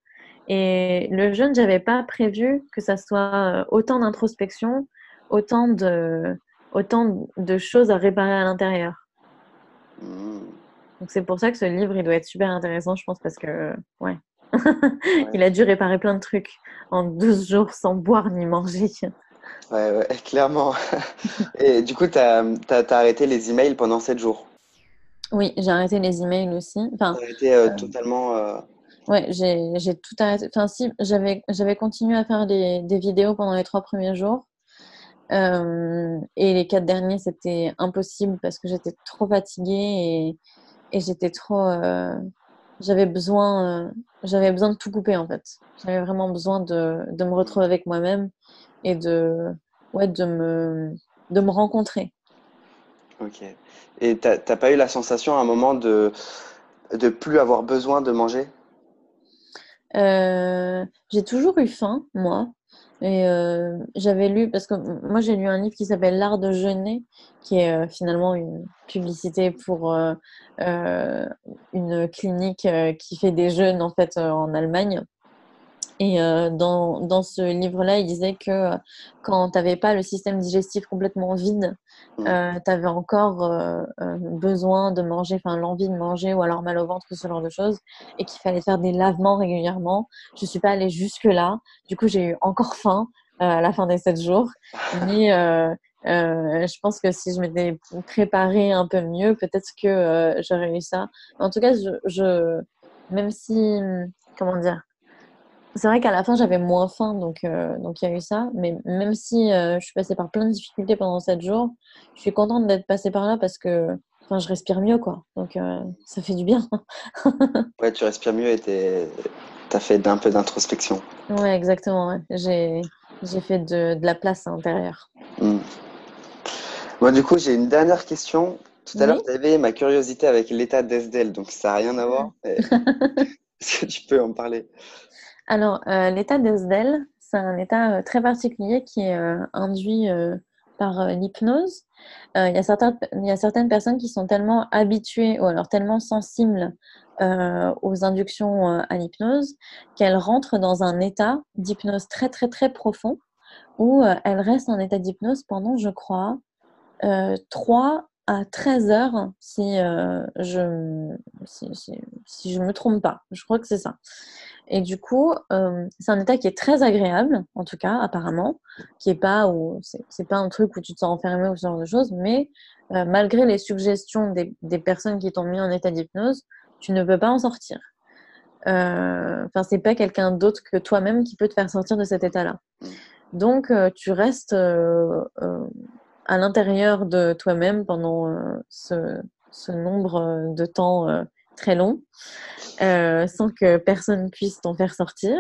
S2: Et le jeûne, j'avais pas prévu que ça soit euh, autant d'introspection, autant de, autant de choses à réparer à l'intérieur. Mm. Donc c'est pour ça que ce livre, il doit être super intéressant, je pense, parce que, ouais, il a dû réparer plein de trucs en 12 jours sans boire ni manger.
S1: Ouais, ouais clairement. [laughs] Et du coup, tu as, arrêté les emails pendant 7 jours
S2: Oui, j'ai arrêté les emails aussi.
S1: Enfin, arrêté euh, euh, totalement. Euh...
S2: Ouais, j'ai tout arrêté. Enfin, si, j'avais continué à faire des, des, vidéos pendant les trois premiers jours. Et les quatre derniers, c'était impossible parce que j'étais trop fatiguée et, et j'étais trop j'avais besoin, j'avais besoin de tout couper en fait. J'avais vraiment besoin de, de me retrouver avec moi-même et de, ouais, de, me, de me rencontrer.
S1: Ok. Et t'as pas eu la sensation à un moment de de plus avoir besoin de manger?
S2: Euh, J'ai toujours eu faim, moi. Et euh, j'avais lu, parce que moi j'ai lu un livre qui s'appelle L'art de jeûner, qui est euh, finalement une publicité pour euh, une clinique qui fait des jeûnes en fait en Allemagne. Et euh, dans, dans, ce livre-là, il disait que euh, quand tu n'avais pas le système digestif complètement vide, euh, tu avais encore euh, euh, besoin de manger, enfin l'envie de manger ou alors mal au ventre, ce genre de choses, et qu'il fallait faire des lavements régulièrement. Je ne suis pas allée jusque-là. Du coup, j'ai eu encore faim à la fin des sept jours. Mais je pense que si je m'étais préparée un peu mieux, peut-être que j'aurais eu ça. En tout cas, je, je même si, comment dire, c'est vrai qu'à la fin, j'avais moins faim, donc euh, donc il y a eu ça. Mais même si euh, je suis passée par plein de difficultés pendant 7 jours, je suis contente d'être passée par là parce que enfin, je respire mieux, quoi. Donc euh, ça fait du bien. [laughs]
S1: ouais, tu respires mieux et tu as fait un peu d'introspection.
S2: Ouais, exactement. Ouais. J'ai fait de, de, la place à l'intérieur.
S1: Bon, du coup, j'ai une dernière question. Tout à l'heure, tu avais ma curiosité avec l'état d'Esdel, donc ça n'a rien à voir. [laughs] [laughs] Est-ce que tu peux en parler?
S2: Alors, euh, l'état d'Esdel, c'est un état euh, très particulier qui est euh, induit par l'hypnose. Il y, a certaines personnes qui sont tellement habituées ou alors tellement sensibles aux inductions à l'hypnose qu'elles rentrent dans un état d'hypnose très très très profond où elles restent en état d'hypnose pendant, je crois, 3 à 13 heures si, je si, si, je me trompe pas. Je crois que c'est ça. Et du coup, euh, c'est un état qui est très agréable, en tout cas, apparemment, qui est pas où c'est pas un truc où tu te sens enfermé ou ce genre de choses, mais euh, malgré les suggestions des, personnes qui t'ont mis en état d'hypnose, tu ne peux pas en sortir. Euh, enfin, c'est pas quelqu'un d'autre que toi-même qui peut te faire sortir de cet état-là. Donc, euh, tu restes euh, à l'intérieur de toi-même pendant ce, nombre de temps très long, euh, sans que personne puisse t'en faire sortir,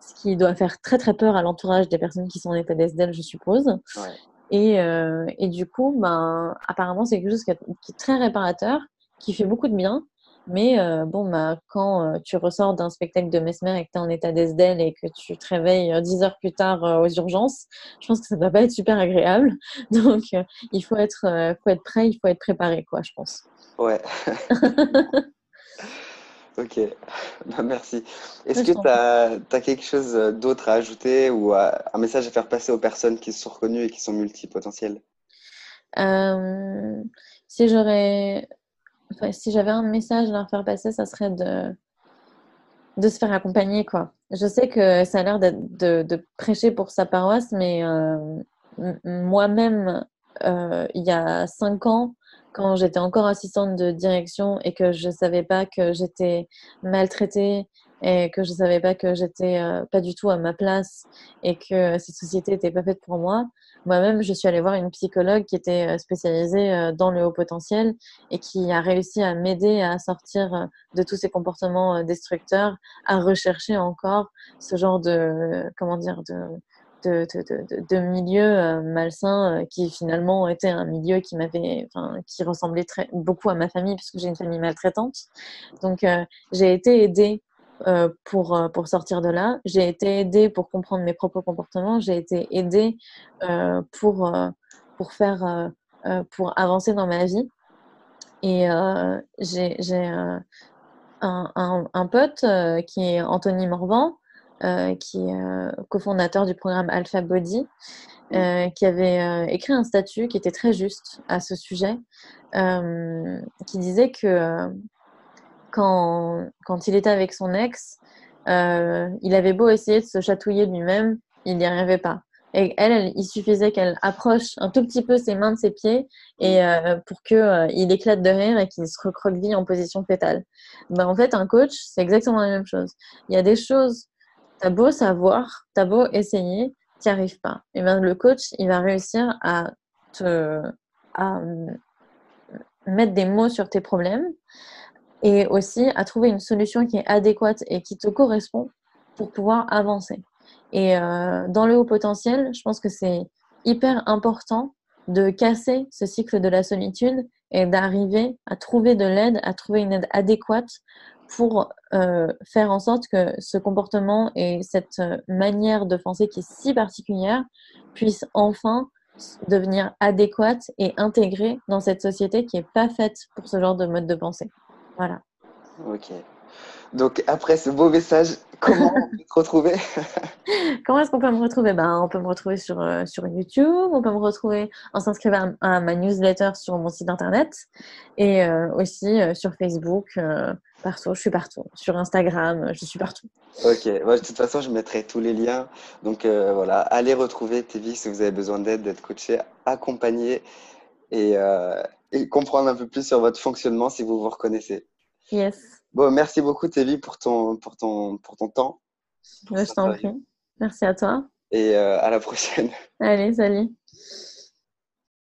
S2: ce qui doit faire très très peur à l'entourage des personnes qui sont en état d'SDL, je suppose. Ouais. Et, euh, et, du coup, ben, apparemment, c'est quelque chose qui est, très réparateur, qui fait beaucoup de bien. Mais euh, bon, bah, quand tu ressors d'un spectacle de Mesmer et que tu es en état d'SDL et que tu te réveilles euh, dix heures plus tard aux urgences, je pense que ça ne va pas être super agréable. [laughs] Donc, il faut être, faut être prêt, il faut être préparé, quoi, je pense.
S1: Ouais. [laughs] Ok, [laughs] bah, merci. Est-ce que tu as, quelque chose d'autre à ajouter ou un message à faire passer aux personnes qui se sont reconnues et qui sont multipotentielles?
S2: Euh, Si j'aurais, si j'avais un message à leur faire passer, ça serait de, de se faire accompagner. Quoi. Je sais que ça a l'air de, de, prêcher pour sa paroisse, mais euh, moi-même, euh, il y a cinq ans, quand j'étais encore assistante de direction et que je ne savais pas que j'étais maltraitée et que je ne savais pas que j'étais euh, pas du tout à ma place et que cette société n'était pas faite pour moi. Moi-même, je suis allée voir une psychologue qui était euh, spécialisée euh, dans le haut potentiel et qui a réussi à m'aider à sortir de tous ces comportements destructeurs, à rechercher encore ce genre de, comment dire, de, de, de, de, milieu euh, malsain euh, qui finalement était un milieu qui m'avait, qui ressemblait très, beaucoup à ma famille puisque j'ai une famille maltraitante. Donc euh, j'ai été aidée pour, pour sortir de là. J'ai été aidée pour comprendre mes propres comportements. J'ai été aidée pour, pour faire, pour avancer dans ma vie. Et j'ai un, un, pote qui est Anthony Morvan, qui est euh, cofondateur du programme Alpha Body, euh, qui avait écrit un statut qui était très juste à ce sujet, qui disait que quand, quand il était avec son ex, il avait beau essayer de se chatouiller lui-même, il n'y arrivait pas. Et elle, il suffisait qu'elle approche un tout petit peu ses mains de ses pieds et pour que il éclate de rire et qu'il se recroqueville en position fétale. Ben, en fait, un coach, c'est exactement la même chose. Il y a des choses T'as beau savoir, t'as beau essayer, t'y arrives pas. Et bien le coach, il va réussir à à mettre des mots sur tes problèmes et aussi à trouver une solution qui est adéquate et qui te correspond pour pouvoir avancer. Et euh, dans le haut potentiel, je pense que c'est hyper important de casser ce cycle de la solitude et d'arriver à trouver de l'aide, à trouver une aide adéquate pour euh, faire en sorte que ce comportement et cette euh, manière de penser qui est si particulière puisse enfin devenir adéquate et intégrée dans cette société qui n'est pas faite pour ce genre de mode de pensée. Voilà.
S1: Ok. Donc, après ce beau message, comment on peut te retrouver? [laughs]
S2: Comment est-ce qu'on peut me retrouver? Ben, On peut me retrouver sur, euh, sur YouTube, on peut me retrouver en s'inscrivant à, ma newsletter sur mon site internet et euh, aussi euh, sur Facebook, partout, je suis partout. Sur Instagram, je suis partout.
S1: Ok, de toute façon, je mettrai tous les liens. Donc voilà, allez retrouver Tévi si vous avez besoin d'aide, d'être coaché, accompagné et, et comprendre un peu plus sur votre fonctionnement si vous vous reconnaissez.
S2: Yes.
S1: Bon, merci beaucoup, Tévi, pour ton, pour ton, pour ton temps.
S2: je t'en prie. Merci à toi.
S1: Et euh, à la prochaine.
S2: Allez, salut.